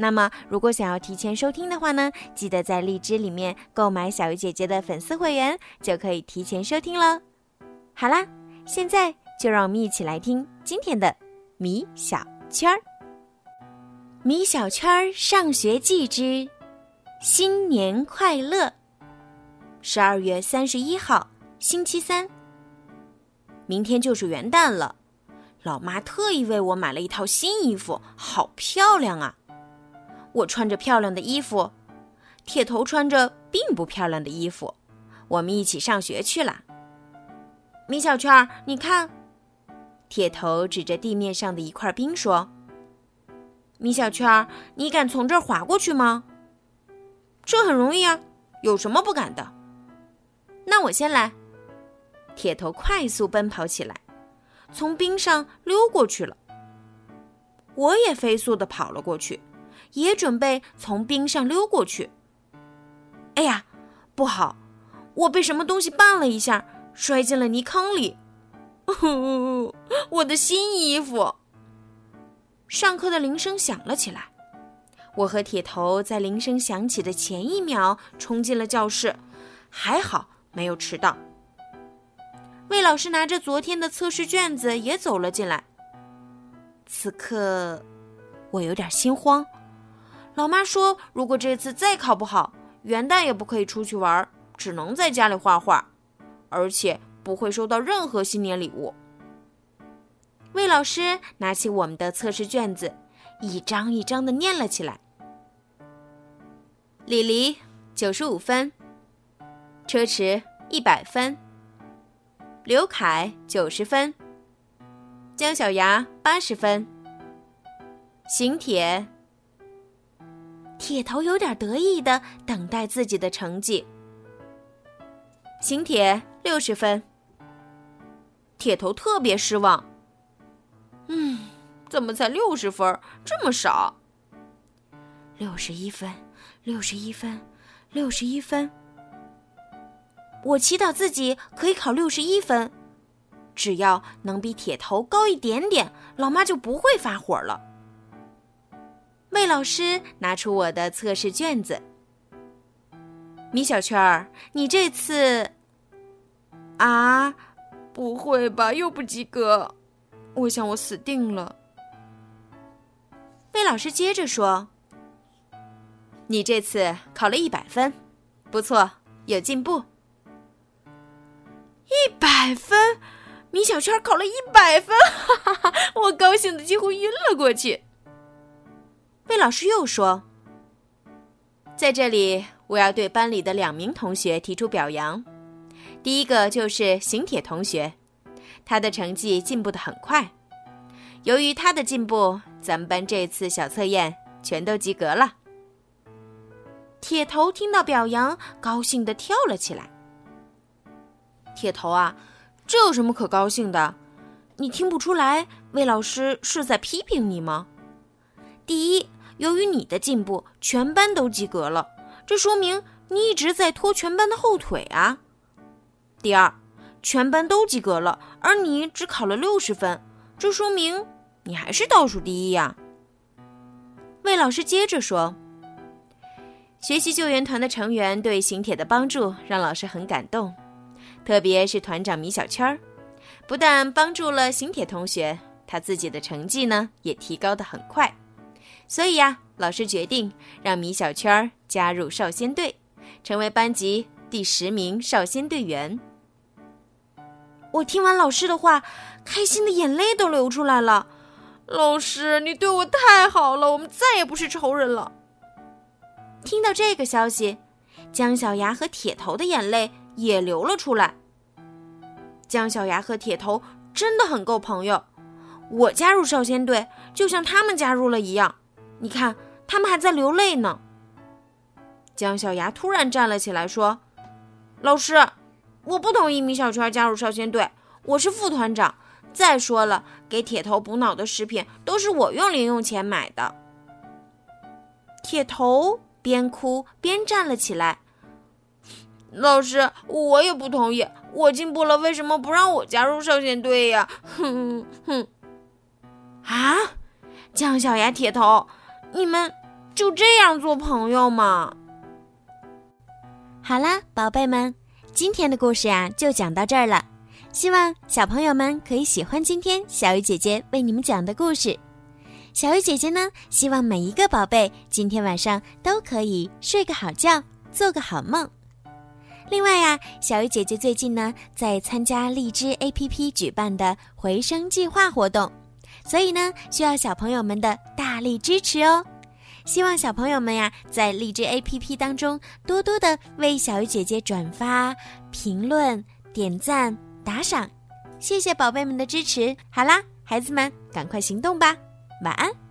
那么，如果想要提前收听的话呢，记得在荔枝里面购买小鱼姐姐的粉丝会员，就可以提前收听了。好啦，现在就让我们一起来听今天的米小圈儿。米小圈儿上学记之新年快乐。十二月三十一号，星期三。明天就是元旦了，老妈特意为我买了一套新衣服，好漂亮啊！我穿着漂亮的衣服，铁头穿着并不漂亮的衣服，我们一起上学去了。米小圈，你看，铁头指着地面上的一块冰说。米小圈，你敢从这儿滑过去吗？这很容易啊，有什么不敢的？那我先来。铁头快速奔跑起来，从冰上溜过去了。我也飞速的跑了过去，也准备从冰上溜过去。哎呀，不好！我被什么东西绊了一下，摔进了泥坑里。我的新衣服。上课的铃声响了起来，我和铁头在铃声响起的前一秒冲进了教室，还好没有迟到。魏老师拿着昨天的测试卷子也走了进来。此刻，我有点心慌。老妈说，如果这次再考不好，元旦也不可以出去玩，只能在家里画画，而且不会收到任何新年礼物。魏老师拿起我们的测试卷子，一张一张的念了起来。李黎九十五分，车迟一百分，刘凯九十分，姜小牙八十分，邢铁。铁头有点得意的等待自己的成绩。邢铁六十分，铁头特别失望。嗯，怎么才六十分？这么少。六十一分，六十一分，六十一分。我祈祷自己可以考六十一分，只要能比铁头高一点点，老妈就不会发火了。魏老师拿出我的测试卷子。米小圈儿，你这次……啊，不会吧，又不及格。我想我死定了。魏老师接着说：“你这次考了一百分，不错，有进步。一百分，米小圈考了一百分，哈哈哈！我高兴的几乎晕了过去。”魏老师又说：“在这里，我要对班里的两名同学提出表扬。第一个就是邢铁同学。”他的成绩进步的很快，由于他的进步，咱们班这次小测验全都及格了。铁头听到表扬，高兴的跳了起来。铁头啊，这有什么可高兴的？你听不出来魏老师是在批评你吗？第一，由于你的进步，全班都及格了，这说明你一直在拖全班的后腿啊。第二。全班都及格了，而你只考了六十分，这说明你还是倒数第一呀。魏老师接着说：“学习救援团的成员对邢铁的帮助让老师很感动，特别是团长米小圈儿，不但帮助了邢铁同学，他自己的成绩呢也提高的很快。所以呀，老师决定让米小圈加入少先队，成为班级第十名少先队员。”我听完老师的话，开心的眼泪都流出来了。老师，你对我太好了，我们再也不是仇人了。听到这个消息，姜小牙和铁头的眼泪也流了出来。姜小牙和铁头真的很够朋友，我加入少先队就像他们加入了一样。你看，他们还在流泪呢。姜小牙突然站了起来，说：“老师，我不同意米小圈加入少先队，我是副团长。再说了，给铁头补脑的食品都是我用零用钱买的。”铁头边哭边站了起来。老师，我也不同意。我进步了，为什么不让我加入少先队呀？哼哼！啊，姜小牙、铁头，你们就这样做朋友吗？好啦，宝贝们，今天的故事呀就讲到这儿了。希望小朋友们可以喜欢今天小鱼姐姐为你们讲的故事。小鱼姐姐呢，希望每一个宝贝今天晚上都可以睡个好觉，做个好梦。另外呀，小鱼姐姐最近呢在参加荔枝 APP 举办的回声计划活动，所以呢需要小朋友们的大力支持哦。希望小朋友们呀在荔枝 APP 当中多多的为小鱼姐姐转发、评论、点赞、打赏，谢谢宝贝们的支持。好啦，孩子们，赶快行动吧，晚安。